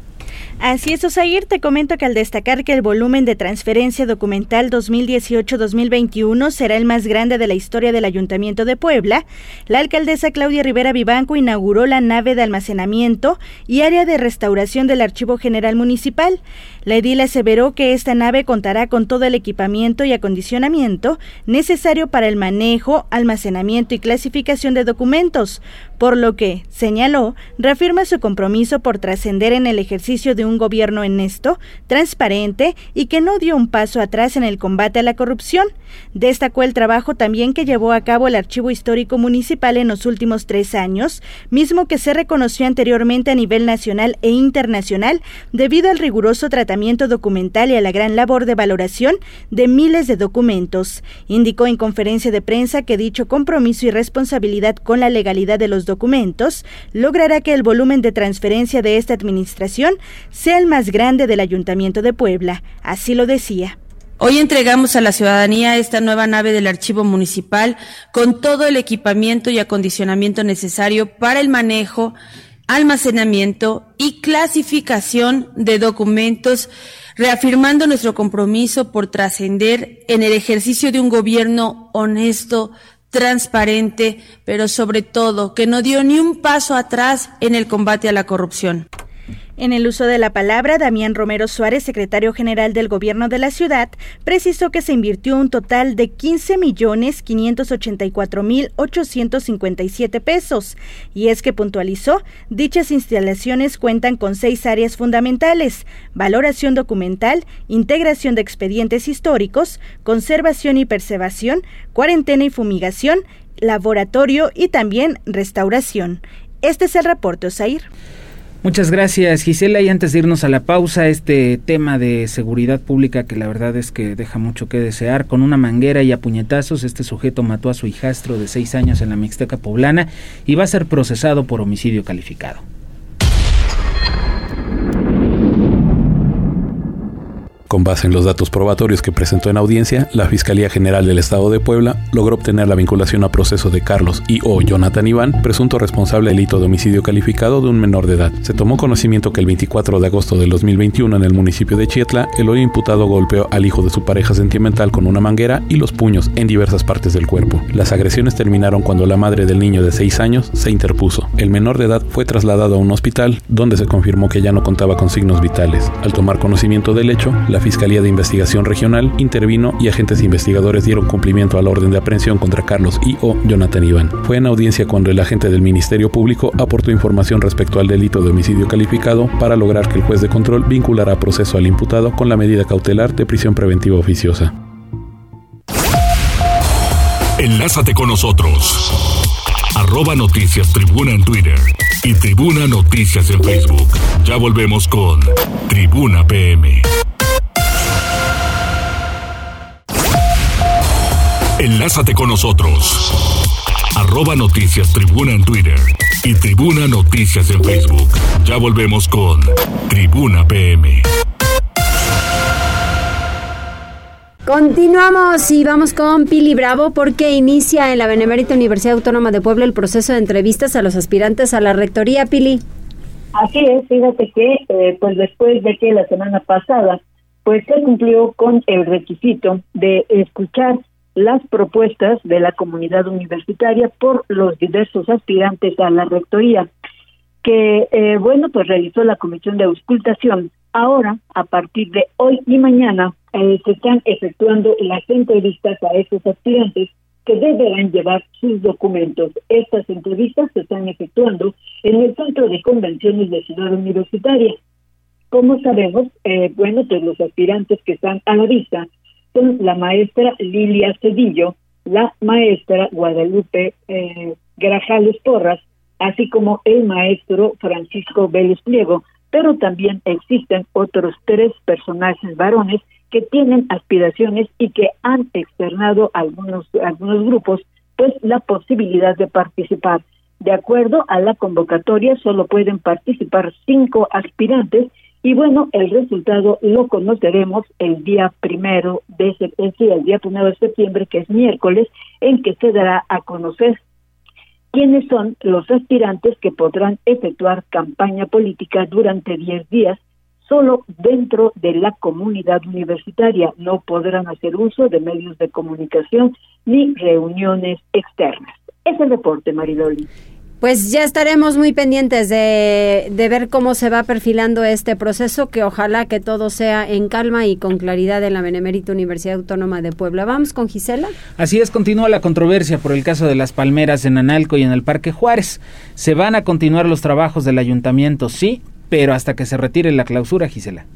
Así es, Osair, te comento que al destacar que el volumen de transferencia documental 2018-2021 será el más grande de la historia del Ayuntamiento de Puebla, la alcaldesa Claudia Rivera Vivanco inauguró la nave de almacenamiento y área de restauración del Archivo General Municipal. La edil aseveró que esta nave contará con todo el equipamiento y acondicionamiento necesario para el manejo, almacenamiento y clasificación de documentos, por lo que, señaló, reafirma su compromiso por trascender en el ejercicio de un gobierno honesto, transparente y que no dio un paso atrás en el combate a la corrupción. Destacó el trabajo también que llevó a cabo el Archivo Histórico Municipal en los últimos tres años, mismo que se reconoció anteriormente a nivel nacional e internacional debido al riguroso tratamiento documental y a la gran labor de valoración de miles de documentos. Indicó en conferencia de prensa que dicho compromiso y responsabilidad con la legalidad de los documentos logrará que el volumen de transferencia de esta administración sea el más grande del Ayuntamiento de Puebla. Así lo decía. Hoy entregamos a la ciudadanía esta nueva nave del archivo municipal con todo el equipamiento y acondicionamiento necesario para el manejo, almacenamiento y clasificación de documentos, reafirmando nuestro compromiso por trascender en el ejercicio de un gobierno honesto, transparente, pero sobre todo que no dio ni un paso atrás en el combate a la corrupción. En el uso de la palabra, Damián Romero Suárez, secretario general del gobierno de la ciudad, precisó que se invirtió un total de 15 millones 584 mil 857 pesos. Y es que puntualizó, dichas instalaciones cuentan con seis áreas fundamentales, valoración documental, integración de expedientes históricos, conservación y preservación, cuarentena y fumigación, laboratorio y también restauración. Este es el reporte, Osair. Muchas gracias Gisela y antes de irnos a la pausa, este tema de seguridad pública que la verdad es que deja mucho que desear, con una manguera y a puñetazos este sujeto mató a su hijastro de seis años en la Mixteca poblana y va a ser procesado por homicidio calificado. Con base en los datos probatorios que presentó en audiencia, la Fiscalía General del Estado de Puebla logró obtener la vinculación a proceso de Carlos y o Jonathan Iván, presunto responsable del delito de homicidio calificado de un menor de edad. Se tomó conocimiento que el 24 de agosto del 2021 en el municipio de Chietla, el hoy imputado golpeó al hijo de su pareja sentimental con una manguera y los puños en diversas partes del cuerpo. Las agresiones terminaron cuando la madre del niño de 6 años se interpuso. El menor de edad fue trasladado a un hospital donde se confirmó que ya no contaba con signos vitales. Al tomar conocimiento del hecho, la Fiscalía de Investigación Regional intervino y agentes investigadores dieron cumplimiento a la orden de aprehensión contra Carlos y o Jonathan Iván. Fue en audiencia cuando el agente del Ministerio Público aportó información respecto al delito de homicidio calificado para lograr que el juez de control vinculara proceso al imputado con la medida cautelar de prisión preventiva oficiosa. Enlázate con nosotros. arroba noticias tribuna en Twitter y tribuna noticias en Facebook. Ya volvemos con Tribuna PM. Enlázate con nosotros. Arroba noticias tribuna en Twitter y tribuna noticias en Facebook. Ya volvemos con Tribuna PM. Continuamos y vamos con Pili Bravo porque inicia en la Benemérita Universidad Autónoma de Puebla el proceso de entrevistas a los aspirantes a la rectoría, Pili. Así es, fíjate que eh, pues después de que la semana pasada pues se cumplió con el requisito de escuchar las propuestas de la comunidad universitaria por los diversos aspirantes a la rectoría que eh, bueno pues realizó la comisión de auscultación ahora a partir de hoy y mañana eh, se están efectuando las entrevistas a esos aspirantes que deberán llevar sus documentos. Estas entrevistas se están efectuando en el Centro de Convenciones de Ciudad Universitaria. Como sabemos, eh, bueno, pues los aspirantes que están a la vista la maestra Lilia Cedillo, la maestra Guadalupe eh, Grajales Porras, así como el maestro Francisco Vélez Pliego, pero también existen otros tres personajes varones que tienen aspiraciones y que han externado algunos algunos grupos pues la posibilidad de participar. De acuerdo a la convocatoria solo pueden participar cinco aspirantes y bueno el resultado lo conoceremos el día primero de el día primero de septiembre que es miércoles en que se dará a conocer quiénes son los aspirantes que podrán efectuar campaña política durante 10 días solo dentro de la comunidad universitaria. No podrán hacer uso de medios de comunicación ni reuniones externas. Es el reporte, Mariloli. Pues ya estaremos muy pendientes de, de, ver cómo se va perfilando este proceso, que ojalá que todo sea en calma y con claridad en la Benemérita Universidad Autónoma de Puebla. ¿Vamos con Gisela? Así es, continúa la controversia por el caso de las palmeras en Analco y en el Parque Juárez. ¿Se van a continuar los trabajos del ayuntamiento? Sí, pero hasta que se retire la clausura, Gisela.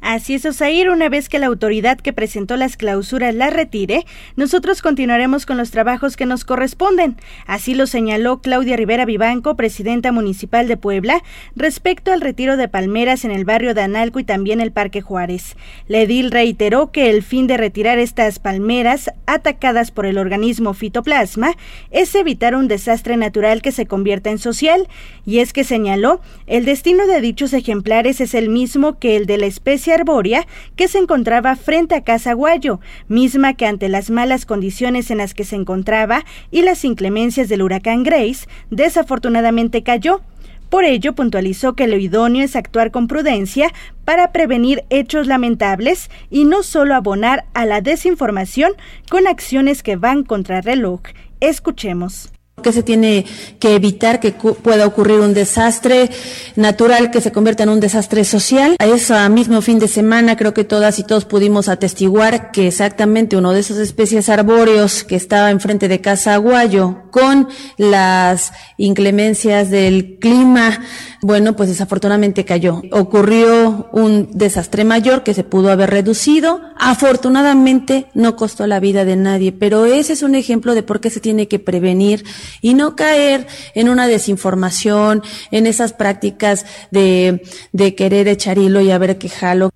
Así es, Osair, una vez que la autoridad que presentó las clausuras la retire, nosotros continuaremos con los trabajos que nos corresponden. Así lo señaló Claudia Rivera Vivanco, presidenta municipal de Puebla, respecto al retiro de palmeras en el barrio de Analco y también el Parque Juárez. La edil reiteró que el fin de retirar estas palmeras atacadas por el organismo fitoplasma es evitar un desastre natural que se convierta en social, y es que señaló, el destino de dichos ejemplares es el mismo que el de la especie arbórea que se encontraba frente a Casa Guayo, misma que ante las malas condiciones en las que se encontraba y las inclemencias del huracán Grace, desafortunadamente cayó. Por ello, puntualizó que lo idóneo es actuar con prudencia para prevenir hechos lamentables y no solo abonar a la desinformación con acciones que van contra reloj. Escuchemos que se tiene que evitar que pueda ocurrir un desastre natural que se convierta en un desastre social. A ese mismo fin de semana creo que todas y todos pudimos atestiguar que exactamente uno de esas especies arbóreos que estaba enfrente de Casa Aguayo con las inclemencias del clima, bueno, pues desafortunadamente cayó. Ocurrió un desastre mayor que se pudo haber reducido. Afortunadamente no costó la vida de nadie, pero ese es un ejemplo de por qué se tiene que prevenir y no caer en una desinformación, en esas prácticas de, de querer echar hilo y a ver qué jalo.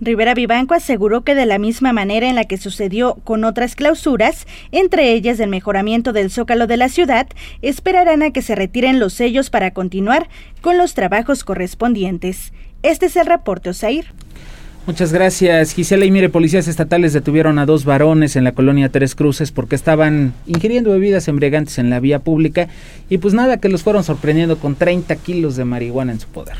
Rivera Vivanco aseguró que de la misma manera en la que sucedió con otras clausuras, entre ellas el mejoramiento del zócalo de la ciudad, esperarán a que se retiren los sellos para continuar con los trabajos correspondientes. Este es el reporte Osair. Muchas gracias, Gisela. Y mire, policías estatales detuvieron a dos varones en la colonia Tres Cruces porque estaban ingiriendo bebidas embriagantes en la vía pública y pues nada, que los fueron sorprendiendo con 30 kilos de marihuana en su poder.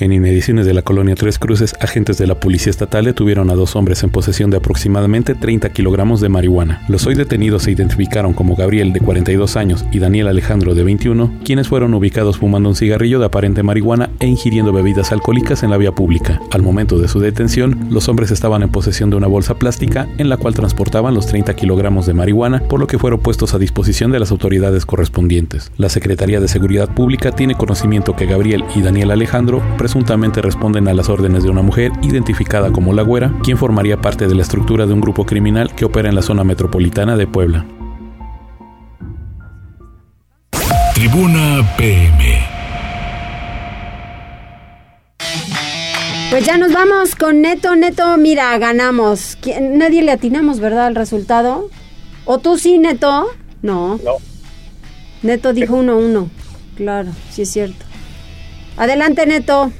En inmediaciones de la colonia Tres Cruces, agentes de la Policía Estatal detuvieron a dos hombres en posesión de aproximadamente 30 kilogramos de marihuana. Los hoy detenidos se identificaron como Gabriel, de 42 años, y Daniel Alejandro, de 21, quienes fueron ubicados fumando un cigarrillo de aparente marihuana e ingiriendo bebidas alcohólicas en la vía pública. Al momento de su detención, los hombres estaban en posesión de una bolsa plástica en la cual transportaban los 30 kilogramos de marihuana, por lo que fueron puestos a disposición de las autoridades correspondientes. La Secretaría de Seguridad Pública tiene conocimiento que Gabriel y Daniel Alejandro presuntamente responden a las órdenes de una mujer identificada como La Güera, quien formaría parte de la estructura de un grupo criminal que opera en la zona metropolitana de Puebla. Tribuna PM. Pues ya nos vamos con Neto. Neto, mira, ganamos. Nadie le atinamos, ¿verdad? Al resultado. ¿O tú sí, Neto? No. No. Neto dijo 1-1. Claro, sí es cierto. Adelante, Neto.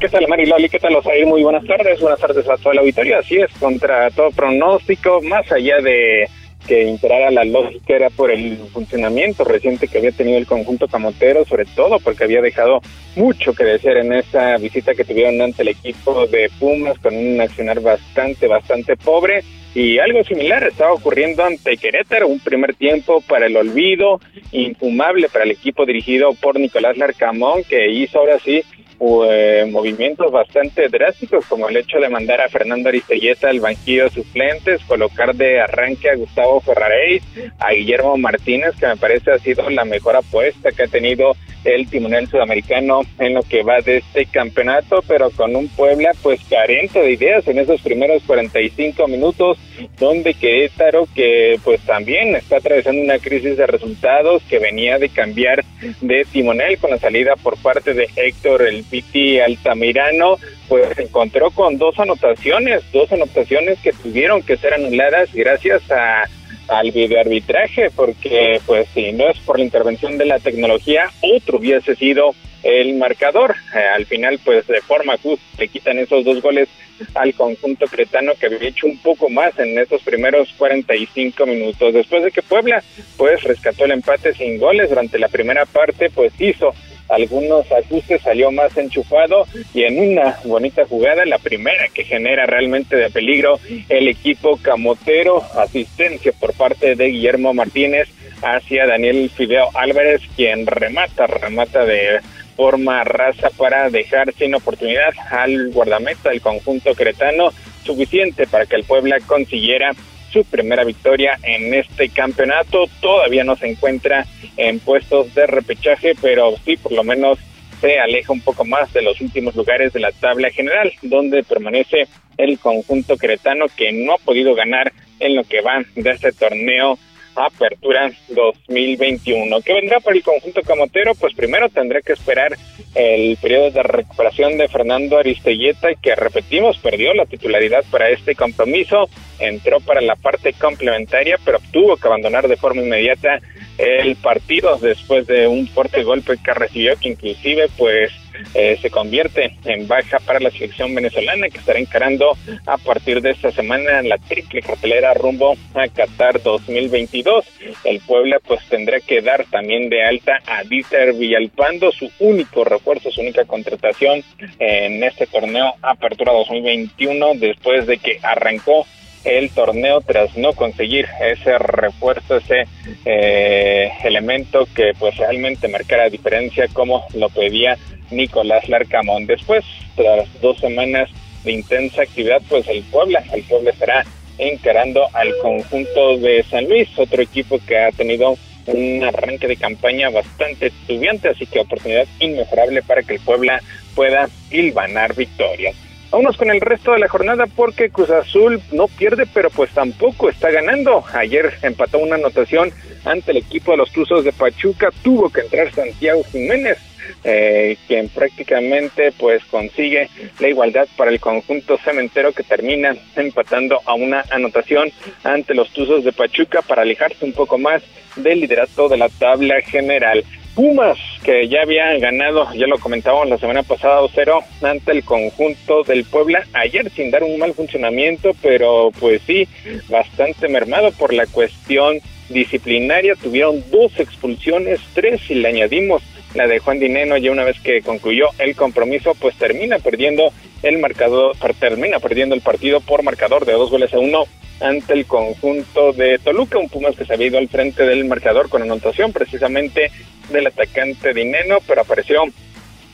¿Qué tal, Mariloli? ¿Qué tal, Osair? Muy buenas tardes. Buenas tardes a toda la auditoría. Así es, contra todo pronóstico, más allá de que imperara la lógica era por el funcionamiento reciente que había tenido el conjunto camotero, sobre todo porque había dejado mucho que decir en esa visita que tuvieron ante el equipo de Pumas con un accionar bastante, bastante pobre. Y algo similar estaba ocurriendo ante Querétaro, un primer tiempo para el olvido, infumable para el equipo dirigido por Nicolás Larcamón, que hizo ahora sí eh, movimientos bastante drásticos, como el hecho de mandar a Fernando Aristelleta al banquillo suplentes, colocar de arranque a Gustavo Ferraréis, a Guillermo Martínez, que me parece ha sido la mejor apuesta que ha tenido el timonel sudamericano en lo que va de este campeonato, pero con un Puebla pues carente de ideas en esos primeros 45 minutos, donde Querétaro que pues también está atravesando una crisis de resultados que venía de cambiar de timonel con la salida por parte de Héctor el Piti Altamirano, pues se encontró con dos anotaciones, dos anotaciones que tuvieron que ser anuladas gracias a al videoarbitraje, porque pues si no es por la intervención de la tecnología, otro hubiese sido el marcador. Eh, al final, pues de forma justa, le quitan esos dos goles al conjunto cretano que había hecho un poco más en esos primeros 45 minutos. Después de que Puebla, pues rescató el empate sin goles durante la primera parte, pues hizo algunos ajustes, salió más enchufado y en una bonita jugada, la primera que genera realmente de peligro el equipo camotero, asistencia por parte de Guillermo Martínez hacia Daniel Fideo Álvarez, quien remata, remata de forma rasa para dejar sin oportunidad al guardameta del conjunto cretano, suficiente para que el Puebla consiguiera su primera victoria en este campeonato. Todavía no se encuentra en puestos de repechaje, pero sí por lo menos se aleja un poco más de los últimos lugares de la tabla general, donde permanece el conjunto cretano que no ha podido ganar en lo que va de este torneo Apertura 2021. ¿Qué vendrá para el conjunto camotero? Pues primero tendrá que esperar el periodo de recuperación de Fernando Aristelleta, que repetimos, perdió la titularidad para este compromiso, entró para la parte complementaria, pero tuvo que abandonar de forma inmediata el partido después de un fuerte golpe que recibió, que inclusive pues eh, se convierte en baja para la selección venezolana que estará encarando a partir de esta semana la triple cartelera rumbo a Qatar 2022. El Puebla pues tendrá que dar también de alta a Dieter Villalpando, su único refuerzo, su única contratación en este torneo Apertura 2021 después de que arrancó el torneo tras no conseguir ese refuerzo, ese eh, elemento que pues realmente marcara diferencia como lo pedía Nicolás Larcamón. Después, tras dos semanas de intensa actividad, pues el Puebla, el Puebla estará encarando al conjunto de San Luis, otro equipo que ha tenido un arranque de campaña bastante estudiante, así que oportunidad inmejorable para que el Puebla pueda hilvanar victorias. Vámonos con el resto de la jornada porque Cruz Azul no pierde, pero pues tampoco está ganando. Ayer empató una anotación ante el equipo de los Tuzos de Pachuca. Tuvo que entrar Santiago Jiménez, eh, quien prácticamente pues consigue la igualdad para el conjunto cementero que termina empatando a una anotación ante los Tuzos de Pachuca para alejarse un poco más del liderato de la tabla general. Pumas, que ya había ganado, ya lo comentábamos la semana pasada, 2-0 ante el conjunto del Puebla, ayer sin dar un mal funcionamiento, pero pues sí, bastante mermado por la cuestión disciplinaria, tuvieron dos expulsiones, tres y le añadimos la de Juan Dineno ya una vez que concluyó el compromiso, pues termina perdiendo el marcador, termina perdiendo el partido por marcador de dos goles a uno ante el conjunto de Toluca, un Pumas que se había ido al frente del marcador con anotación precisamente del atacante Dineno, pero apareció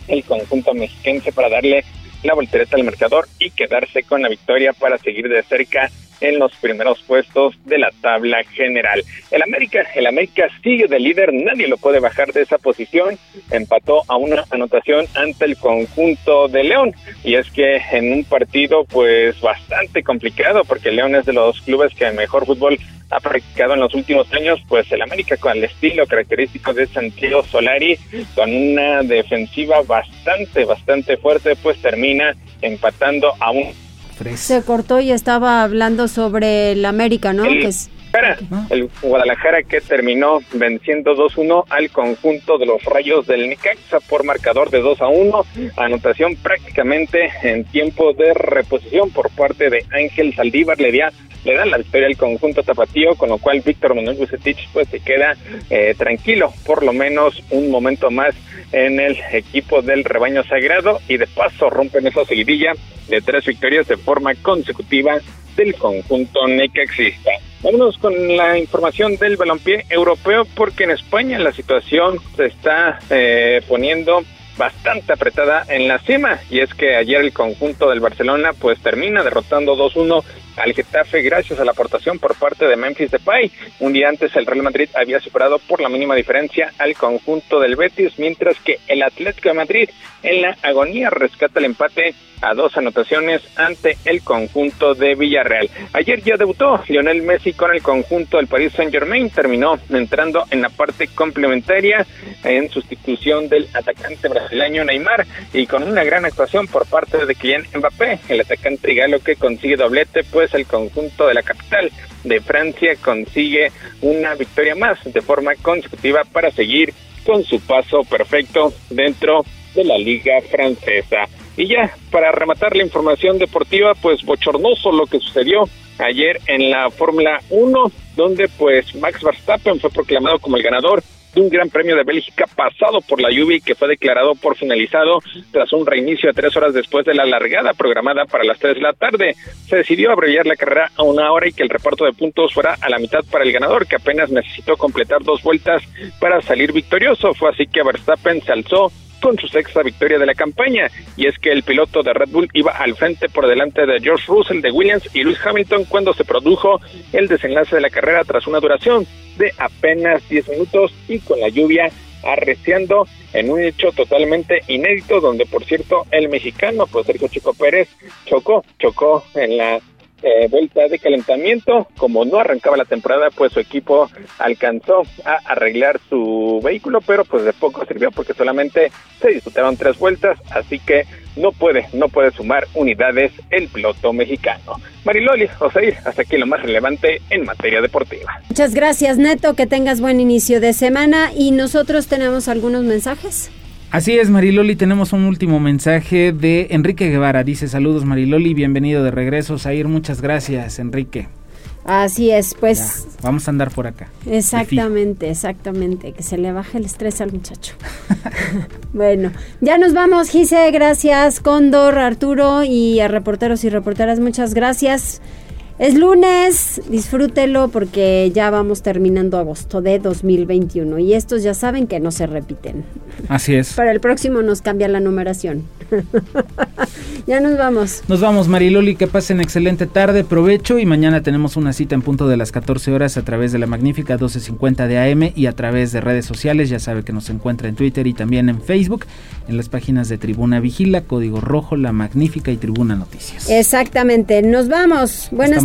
el conjunto mexiquense para darle la voltereta del marcador y quedarse con la victoria para seguir de cerca en los primeros puestos de la tabla general. El América, el América sigue de líder, nadie lo puede bajar de esa posición. Empató a una anotación ante el conjunto de León y es que en un partido pues bastante complicado porque León es de los clubes que mejor fútbol ha practicado en los últimos años, pues el América con el estilo característico de Santiago Solari, con una defensiva bastante, bastante fuerte, pues termina empatando a un se cortó y estaba hablando sobre el América, ¿no? El, el Guadalajara que terminó venciendo 2-1 al conjunto de los Rayos del Necaxa por marcador de 2 a 1, anotación prácticamente en tiempo de reposición por parte de Ángel Saldívar, le da, le da la victoria al conjunto tapatío, con lo cual Víctor Manuel Bucetich pues se queda eh, tranquilo, por lo menos un momento más en el equipo del rebaño sagrado y de paso rompen esa seguidilla de tres victorias de forma consecutiva del conjunto necaxista. Vámonos con la información del balompié europeo porque en España la situación se está eh, poniendo bastante apretada en la cima y es que ayer el conjunto del Barcelona pues termina derrotando 2-1 al Getafe gracias a la aportación por parte de Memphis Depay. Un día antes el Real Madrid había superado por la mínima diferencia al conjunto del Betis, mientras que el Atlético de Madrid en la agonía rescata el empate a dos anotaciones ante el conjunto de Villarreal. Ayer ya debutó Lionel Messi con el conjunto del Paris Saint-Germain, terminó entrando en la parte complementaria en sustitución del atacante brasileño Neymar y con una gran actuación por parte de Kylian Mbappé, el atacante galo que consigue doblete, pues el conjunto de la capital de Francia consigue una victoria más de forma consecutiva para seguir con su paso perfecto dentro de la liga francesa. Y ya, para rematar la información deportiva, pues bochornoso lo que sucedió ayer en la Fórmula 1, donde pues Max Verstappen fue proclamado como el ganador de un Gran Premio de Bélgica pasado por la lluvia y que fue declarado por finalizado tras un reinicio de tres horas después de la largada programada para las tres de la tarde. Se decidió abreviar la carrera a una hora y que el reparto de puntos fuera a la mitad para el ganador, que apenas necesitó completar dos vueltas para salir victorioso. Fue así que Verstappen se alzó con su sexta victoria de la campaña, y es que el piloto de Red Bull iba al frente por delante de George Russell de Williams y Lewis Hamilton cuando se produjo el desenlace de la carrera tras una duración de apenas 10 minutos y con la lluvia arreciando en un hecho totalmente inédito donde por cierto el mexicano pues Sergio Chico Pérez chocó, chocó en la eh, vuelta de calentamiento. Como no arrancaba la temporada, pues su equipo alcanzó a arreglar su vehículo, pero pues de poco sirvió porque solamente se disputaron tres vueltas, así que no puede, no puede sumar unidades el piloto mexicano. Mariloli, Oseir, hasta aquí lo más relevante en materia deportiva. Muchas gracias, Neto, que tengas buen inicio de semana y nosotros tenemos algunos mensajes. Así es, Mariloli, tenemos un último mensaje de Enrique Guevara. Dice saludos Mariloli, bienvenido de regreso. Zair, muchas gracias, Enrique. Así es, pues. vamos a andar por acá. Exactamente, exactamente. Que se le baje el estrés al muchacho. bueno, ya nos vamos, Gise. Gracias, Cóndor, Arturo y a reporteros y reporteras. Muchas gracias. Es lunes, disfrútelo porque ya vamos terminando agosto de 2021 y estos ya saben que no se repiten. Así es. Para el próximo nos cambia la numeración. ya nos vamos. Nos vamos, Mariloli, que pasen excelente tarde, provecho y mañana tenemos una cita en punto de las 14 horas a través de la magnífica 1250 de AM y a través de redes sociales. Ya sabe que nos encuentra en Twitter y también en Facebook, en las páginas de Tribuna Vigila, Código Rojo, La Magnífica y Tribuna Noticias. Exactamente. Nos vamos. Buenas